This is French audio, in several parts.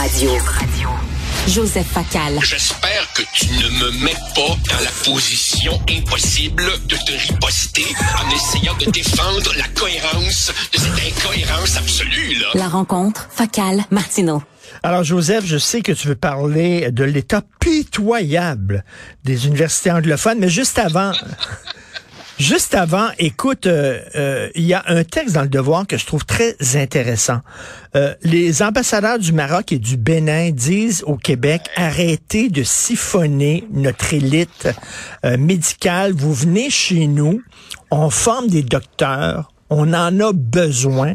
Radio. Joseph Facal. J'espère que tu ne me mets pas dans la position impossible de te riposter en essayant de défendre la cohérence de cette incohérence absolue, là. La rencontre Facal-Martineau. Alors, Joseph, je sais que tu veux parler de l'état pitoyable des universités anglophones, mais juste avant, Juste avant, écoute, euh, euh, il y a un texte dans le Devoir que je trouve très intéressant. Euh, les ambassadeurs du Maroc et du Bénin disent au Québec arrêtez de siphonner notre élite médicale. Vous venez chez nous, on forme des docteurs, on en a besoin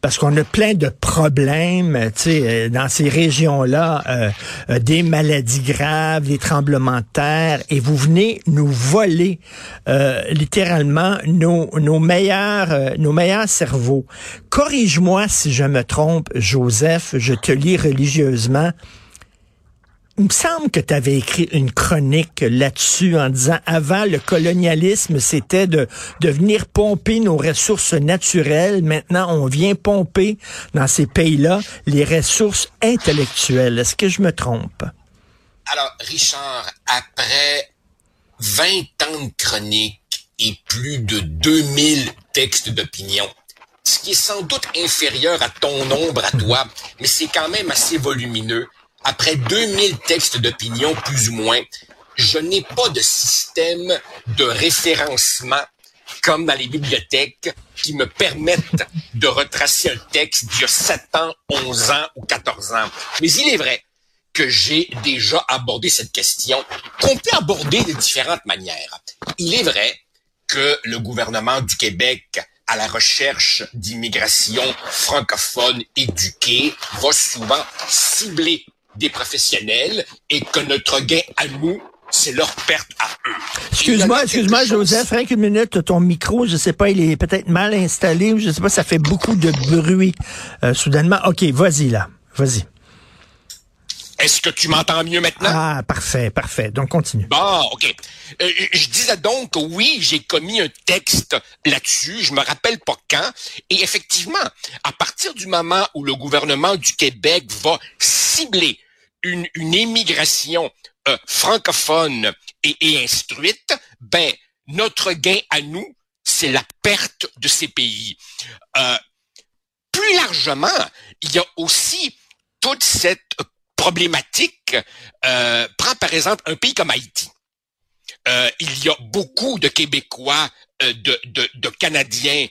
parce qu'on a plein de problèmes, tu sais, euh, dans ces régions-là, euh, euh, des maladies graves, des tremblements de terre, et vous venez nous voler littéralement nos, nos meilleurs, nos meilleurs cerveaux. Corrige-moi si je me trompe, Joseph, je te lis religieusement il me semble que tu avais écrit une chronique là-dessus en disant avant le colonialisme, c'était de, de venir pomper nos ressources naturelles. Maintenant, on vient pomper dans ces pays-là les ressources intellectuelles. Est-ce que je me trompe? Alors, Richard, après 20 ans de chronique et plus de 2000 textes d'opinion, ce qui est sans doute inférieur à ton nombre à toi, mais c'est quand même assez volumineux après 2000 textes d'opinion plus ou moins, je n'ai pas de système de référencement comme dans les bibliothèques qui me permettent de retracer un texte d'il y a 7 ans, 11 ans ou 14 ans. Mais il est vrai que j'ai déjà abordé cette question, qu'on peut aborder de différentes manières. Il est vrai que le gouvernement du Québec à la recherche d'immigration francophone éduquée va souvent cibler des professionnels et que notre gain à nous, c'est leur perte à eux. Excuse-moi, excuse-moi, Joseph, rien qu'une minute, ton micro, je sais pas, il est peut-être mal installé ou je sais pas, ça fait beaucoup de bruit euh, soudainement. OK, vas-y là, vas-y. Est-ce que tu m'entends mieux maintenant? Ah, parfait, parfait. Donc, continue. Bon, OK. Euh, je disais donc, oui, j'ai commis un texte là-dessus, je me rappelle pas quand, et effectivement, à partir du moment où le gouvernement du Québec va cibler une, une émigration euh, francophone et, instruite, ben, notre gain à nous, c'est la perte de ces pays. Euh, plus largement, il y a aussi toute cette problématique euh, prend par exemple un pays comme Haïti. Il y a beaucoup de Québécois, de, Canadiens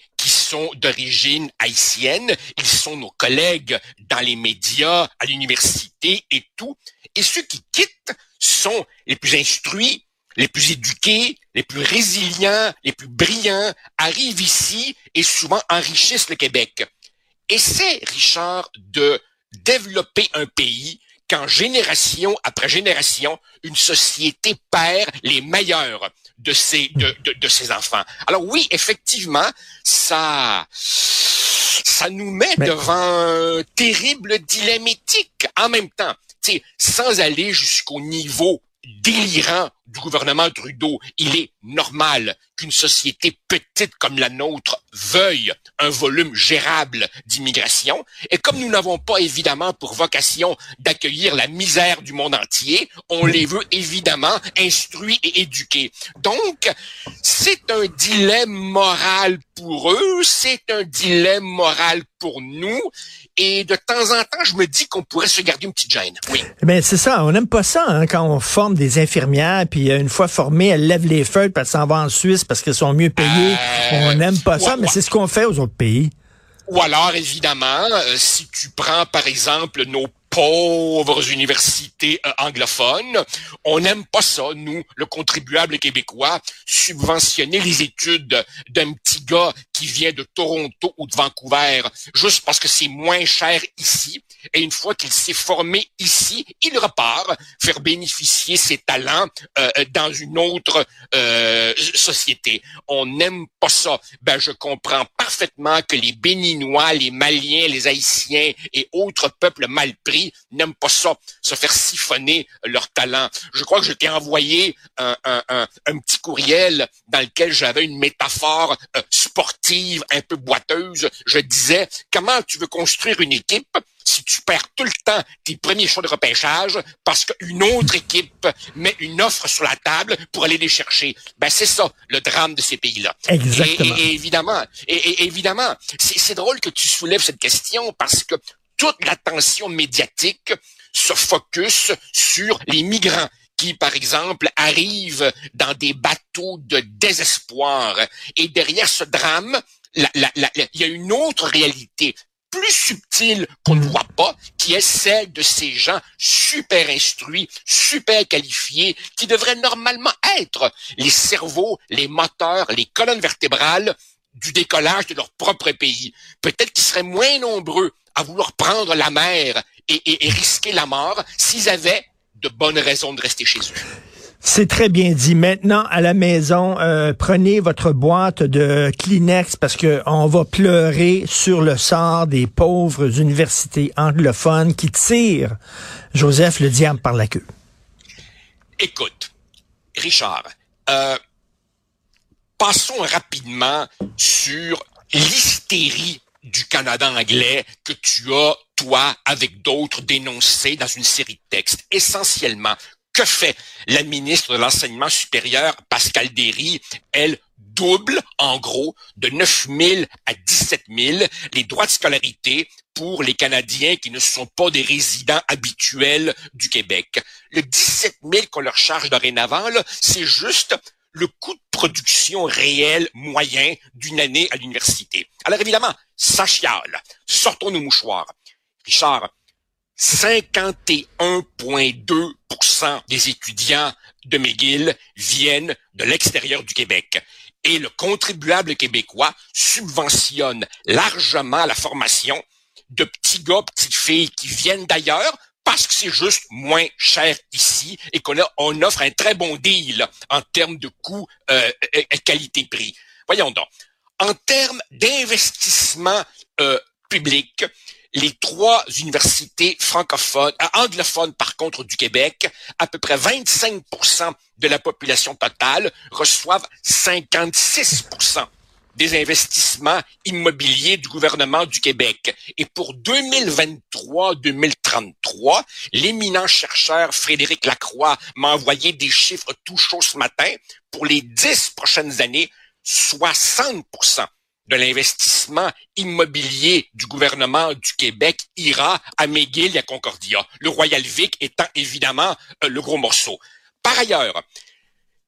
sont d'origine haïtienne. Ils sont nos collègues dans les médias, à l'université et tout. Et ceux qui quittent sont les plus instruits, les plus éduqués, les plus résilients, les plus brillants, arrivent ici et souvent enrichissent le Québec. C'est, Richard, de développer un pays qu'en génération après génération, une société perd les meilleurs de ses, de, de, ses enfants. Alors oui, effectivement, ça, ça nous met devant un terrible dilemme éthique. En même temps, sans aller jusqu'au niveau délirant du gouvernement Trudeau, il est normal qu'une société petite comme la nôtre veuille un volume gérable d'immigration. Et comme nous n'avons pas évidemment pour vocation d'accueillir la misère du monde entier, on les veut évidemment instruits et éduqués. Donc, c'est un dilemme moral pour eux, c'est un dilemme moral pour nous. Et de temps en temps, je me dis qu'on pourrait se garder une petite gêne. Oui. Mais c'est ça, on n'aime pas ça hein, quand on forme des infirmières, puis euh, une fois formées, elles lèvent les feuilles, puis elles s'en vont en Suisse parce qu'elles sont mieux payées. Euh, on n'aime pas ça, mais c'est ce qu'on fait aux autres pays. Ou alors, évidemment, euh, si tu prends, par exemple, nos pauvres universités euh, anglophones. On n'aime pas ça, nous, le contribuable québécois, subventionner les études d'un petit gars qui vient de Toronto ou de Vancouver juste parce que c'est moins cher ici. Et une fois qu'il s'est formé ici, il repart faire bénéficier ses talents euh, dans une autre euh, société. On n'aime pas ça. Ben, je comprends parfaitement que les Béninois, les Maliens, les Haïtiens et autres peuples mal pris n'aiment pas ça, se faire siphonner leur talent. Je crois que je t'ai envoyé un, petit courriel dans lequel j'avais une métaphore euh, sportive un peu boiteuse. Je disais, comment tu veux construire une équipe si tu perds tout le temps tes premiers choix de repêchage parce qu'une autre équipe met une offre sur la table pour aller les chercher? Ben c'est ça le drame de ces pays-là. Exactement. Et, évidemment, et, évidemment, c'est drôle que tu soulèves cette question parce que toute l'attention médiatique se focus sur les migrants qui, par exemple, arrivent dans des bateaux de désespoir. Et derrière ce drame, il y a une autre réalité plus subtile qu'on ne mm. voit pas, qui est celle de ces gens super instruits, super qualifiés, qui devraient normalement être les cerveaux, les moteurs, les colonnes vertébrales du décollage de leur propre pays. Peut-être qu'ils seraient moins nombreux à vouloir prendre la mer et, et risquer la mort s'ils avaient de bonnes raisons de rester chez eux. C'est très bien dit. Maintenant, à la maison, euh, prenez votre boîte de Kleenex parce que on va pleurer sur le sort des pauvres universités anglophones qui tirent Joseph le diable par la queue. Écoute, Richard, euh, passons rapidement sur l'hystérie du Canada anglais que tu as, toi, avec d'autres, dénoncé dans une série de textes. Essentiellement, que fait la ministre de l'Enseignement supérieur, Pascal Derry? Elle double, en gros, de 9 000 à 17 000 les droits de scolarité pour les Canadiens qui ne sont pas des résidents habituels du Québec. Le 17 000 qu'on leur charge dorénavant, c'est juste le coût de production réel moyen d'une année à l'université. Alors évidemment, ça chiale. Sortons nos mouchoirs. Richard, 51,2% des étudiants de McGill viennent de l'extérieur du Québec. Et le contribuable québécois subventionne largement la formation de petits gars, petites filles qui viennent d'ailleurs parce que c'est juste moins cher ici et qu'on on offre un très bon deal en termes de coût euh, qualité-prix. Voyons donc. En termes d'investissement euh, public, les trois universités francophones, euh, anglophones par contre du Québec, à peu près 25% de la population totale reçoivent 56 des investissements immobiliers du gouvernement du Québec. Et pour 2023-2033, l'éminent chercheur Frédéric Lacroix m'a envoyé des chiffres tout chauds ce matin. Pour les dix prochaines années, 60 de l'investissement immobilier du gouvernement du Québec ira à McGill et à Concordia, le Royal Vic étant évidemment euh, le gros morceau. Par ailleurs, il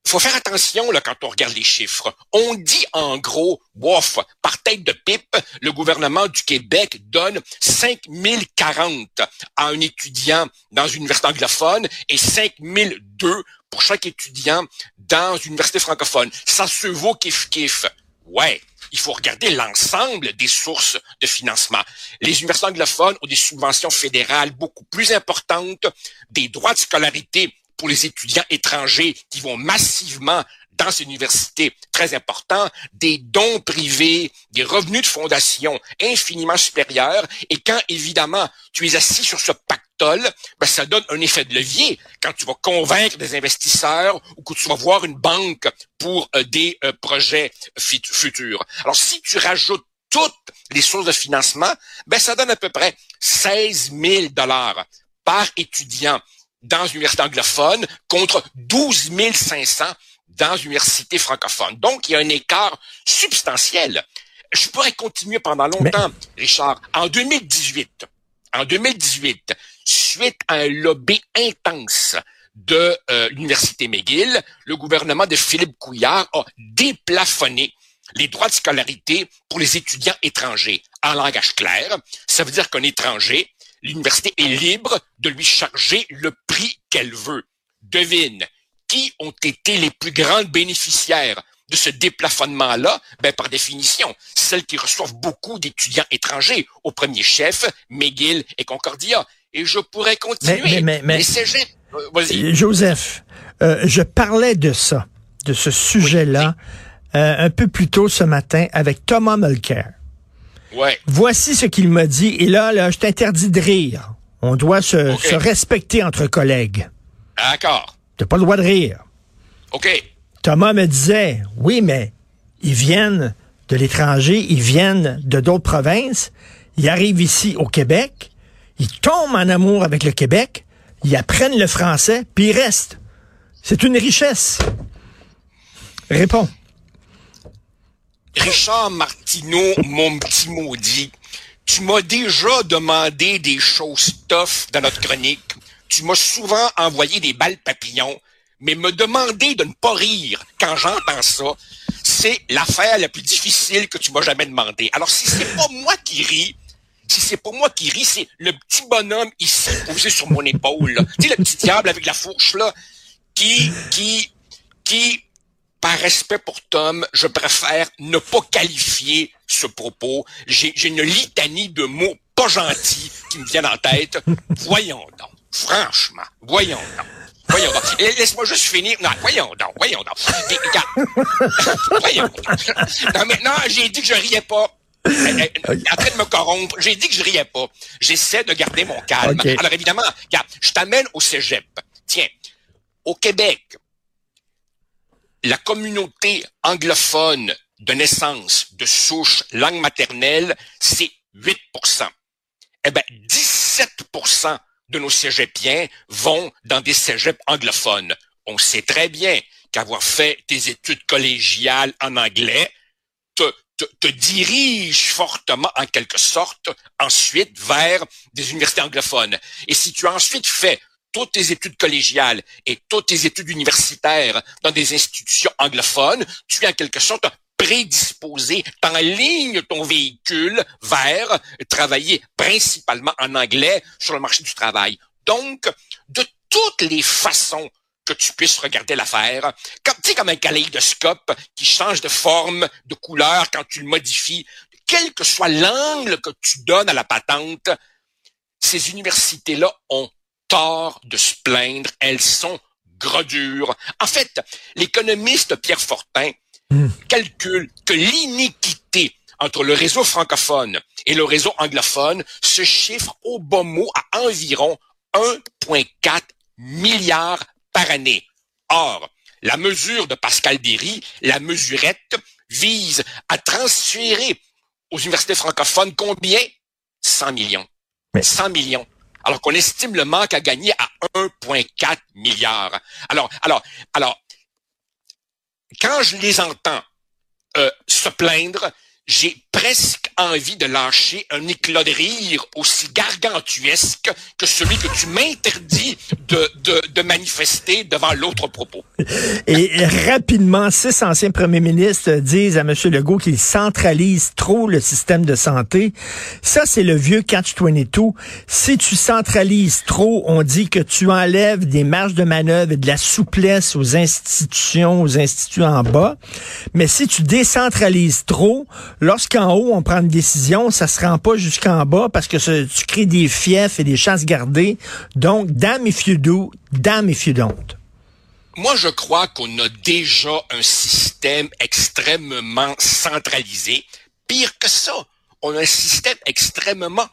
faut faire attention là, quand on regarde les chiffres. On dit en gros, bof, par tête de pipe, le gouvernement du Québec donne 5040 à un étudiant dans une université anglophone et 5002 pour chaque étudiant dans une université francophone. Ça se vaut kiff-kiff. Ouais, il faut regarder l'ensemble des sources de financement. Les universités anglophones ont des subventions fédérales beaucoup plus importantes, des droits de scolarité pour les étudiants étrangers qui vont massivement dans ces universités très importants, des dons privés, des revenus de fondation infiniment supérieurs. Et quand, évidemment, tu es assis sur ce pactole, ben, ça donne un effet de levier quand tu vas convaincre des investisseurs ou que tu vas voir une banque pour euh, des euh, projets futurs. Alors, si tu rajoutes toutes les sources de financement, ben, ça donne à peu près 16 000 dollars par étudiant dans une université anglophone contre 12 500 dans une université francophone. Donc, il y a un écart substantiel. Je pourrais continuer pendant longtemps, Richard. En 2018, en 2018, suite à un lobby intense de euh, l'université McGill, le gouvernement de Philippe Couillard a déplafonné les droits de scolarité pour les étudiants étrangers. En langage clair, ça veut dire qu'un étranger l'université est libre de lui charger le prix qu'elle veut. Devine, qui ont été les plus grandes bénéficiaires de ce déplafonnement-là, ben, par définition, celles qui reçoivent beaucoup d'étudiants étrangers, au premier chef, McGill et Concordia. Et je pourrais continuer. Mais, mais, euh, Joseph, euh, je parlais de ça, de ce sujet-là, euh, un peu plus tôt ce matin avec Thomas Mulcair. Voici ce qu'il m'a dit. Et là, là, je t'interdis de rire. On doit se, se respecter entre collègues. D'accord. T'as pas le droit de rire. OK. Thomas me disait, oui, mais ils viennent de l'étranger, ils viennent de d'autres provinces, ils arrivent ici au Québec, ils tombent en amour avec le Québec, ils apprennent le français, puis ils restent. C'est une richesse. Réponds. Richard Martineau, mon petit maudit, tu m'as déjà demandé des choses tough dans notre chronique. Tu m'as souvent envoyé des balles papillons, mais me demander de ne pas rire quand j'entends ça, c'est l'affaire la plus difficile que tu m'as jamais demandé. Alors si c'est pas moi qui ris, si c'est pas moi qui ris, c'est le petit bonhomme ici posé sur mon épaule. Tu sais le petit diable avec la fourche là, qui qui qui par respect pour Tom, je préfère ne pas qualifier ce propos. J'ai une litanie de mots pas gentils qui me viennent en tête. Voyons donc. Franchement, voyons donc. Voyons donc. Laisse-moi juste finir. Non, voyons donc, voyons donc. voyons donc. Non, maintenant, j'ai dit que je riais pas. En train de me corrompre. J'ai dit que je riais pas. J'essaie de garder mon calme. Alors évidemment, regarde, je t'amène au cégep. Tiens, au Québec, la communauté anglophone de naissance, de souche, langue maternelle, c'est 8% Eh bien, 17% de nos cégepiens vont dans des cégeps anglophones. On sait très bien qu'avoir fait des études collégiales en anglais te, dirige fortement, en quelque sorte, ensuite vers des universités anglophones. Et si tu as ensuite fait toutes tes études collégiales et toutes tes études universitaires dans des institutions anglophones, tu es en quelque sorte prédisposé, ligne ton véhicule vers travailler principalement en anglais sur le marché du travail. Donc, de toutes les façons que tu puisses regarder l'affaire, comme, tu sais, comme un kaléidoscope qui change de forme, de couleur quand tu le modifies, quel que soit l'angle que tu donnes à la patente, ces universités-là ont tort de se plaindre, elles sont grodures. En fait, l'économiste Pierre Fortin hmm. calcule que l'iniquité entre le réseau francophone et le réseau anglophone se chiffre au bon mot à environ 1,4 milliard par année. Or, la mesure de Pascal Derry, la mesurette, vise à transférer aux universités francophones combien? 100 millions. 100 millions alors qu'on estime le manque à gagner à 1,4 milliard. Alors, alors, alors, quand je les entends euh, se plaindre, j'ai presque envie de lâcher un éclat de rire aussi gargantuesque que celui que tu m'interdis de, de, de, manifester devant l'autre propos. Et rapidement, six anciens premiers ministres disent à M. Legault qu'il centralise trop le système de santé. Ça, c'est le vieux catch-22. Si tu centralises trop, on dit que tu enlèves des marges de manœuvre et de la souplesse aux institutions, aux instituts en bas. Mais si tu décentralises trop, lorsqu'en haut, on prend décision, ça se rend pas jusqu'en bas parce que tu crées des fiefs et des chances gardées. Donc, damn if you do, damn if you don't. Moi, je crois qu'on a déjà un système extrêmement centralisé. Pire que ça, on a un système extrêmement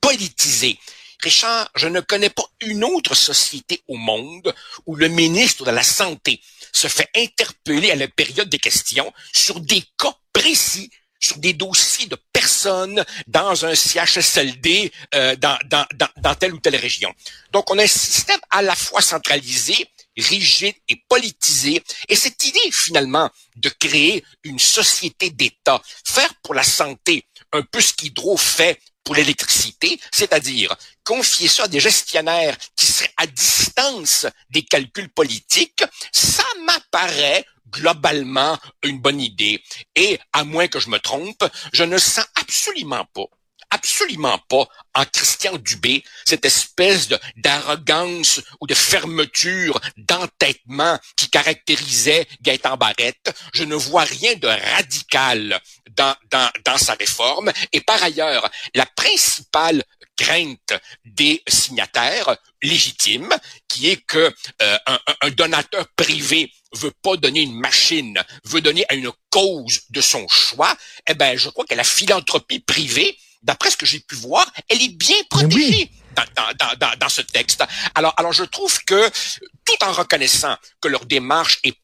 politisé. Richard, je ne connais pas une autre société au monde où le ministre de la Santé se fait interpeller à la période des questions sur des cas précis sur des dossiers de personnes dans un CHSLD euh, dans, dans, dans, dans telle ou telle région. Donc, on a un système à la fois centralisé, rigide et politisé. Et cette idée, finalement, de créer une société d'État, faire pour la santé un peu ce qu'Hydro fait pour l'électricité, c'est-à-dire confier ça à des gestionnaires qui seraient à distance des calculs politiques, ça m'apparaît globalement une bonne idée. Et, à moins que je me trompe, je ne sens absolument pas absolument pas en Christian Dubé cette espèce d'arrogance ou de fermeture, d'entêtement qui caractérisait Gaëtan Barrette. Je ne vois rien de radical dans, dans, dans sa réforme. Et par ailleurs, la principale crainte des signataires légitimes, qui est que euh, un, donateur privé veut pas donner une machine, veut donner à une cause de son choix, eh ben, je crois que la philanthropie privée, d'après ce que j'ai pu voir, elle est bien protégée. Dans, dans, dans, ce texte. Alors, alors je trouve que tout en reconnaissant que leur démarche est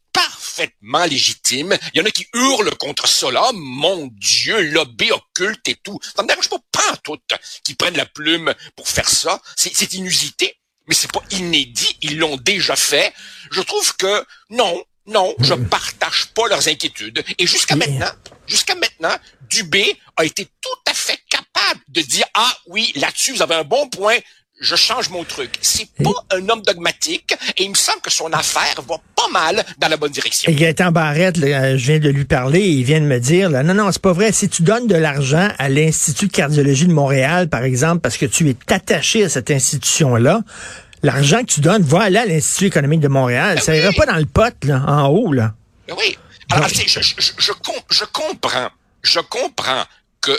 parfaitement légitime. Il y en a qui hurlent contre cela. Mon Dieu, lobby occulte et tout. Ça me dérange pas, pas toutes, qui prennent la plume pour faire ça. C'est inusité, mais c'est pas inédit. Ils l'ont déjà fait. Je trouve que non, non, je partage pas leurs inquiétudes. Et jusqu'à maintenant, jusqu'à maintenant, Dubé a été tout à fait capable de dire ah oui, là-dessus vous avez un bon point, je change mon truc. C'est pas un homme dogmatique et il me semble que son affaire va pas mal dans la bonne direction. Et Gaëtan Barrette, je viens de lui parler et il vient de me dire, là, non, non, c'est pas vrai. Si tu donnes de l'argent à l'Institut de cardiologie de Montréal, par exemple, parce que tu es attaché à cette institution-là, l'argent que tu donnes va aller à l'Institut économique de Montréal. Ben ça ira pas dans le pot, là, en haut, là. Ben oui. Alors, je, je, je, je comprends, je comprends que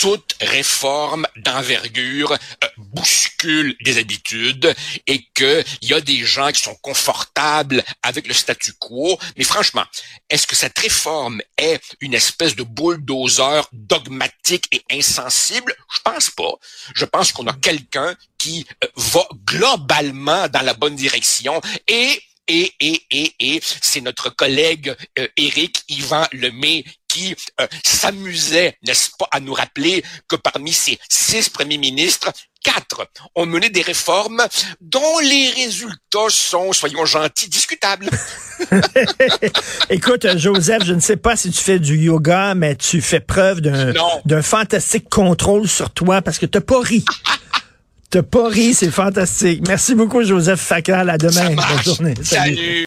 toute réforme d'envergure euh, bouscule des habitudes et qu'il y a des gens qui sont confortables avec le statu quo. Mais franchement, est-ce que cette réforme est une espèce de bulldozer dogmatique et insensible? Je pense pas. Je pense qu'on a quelqu'un qui euh, va globalement dans la bonne direction et et, et, et, et, c'est notre collègue euh, Éric Yvan Lemay qui euh, s'amusait, n'est-ce pas, à nous rappeler que parmi ces six premiers ministres, quatre ont mené des réformes dont les résultats sont, soyons gentils, discutables. Écoute, Joseph, je ne sais pas si tu fais du yoga, mais tu fais preuve d'un fantastique contrôle sur toi parce que t'as pas ri. T'as pas ri, c'est fantastique. Merci beaucoup, Joseph Facal. À demain. Bonne journée. Salut.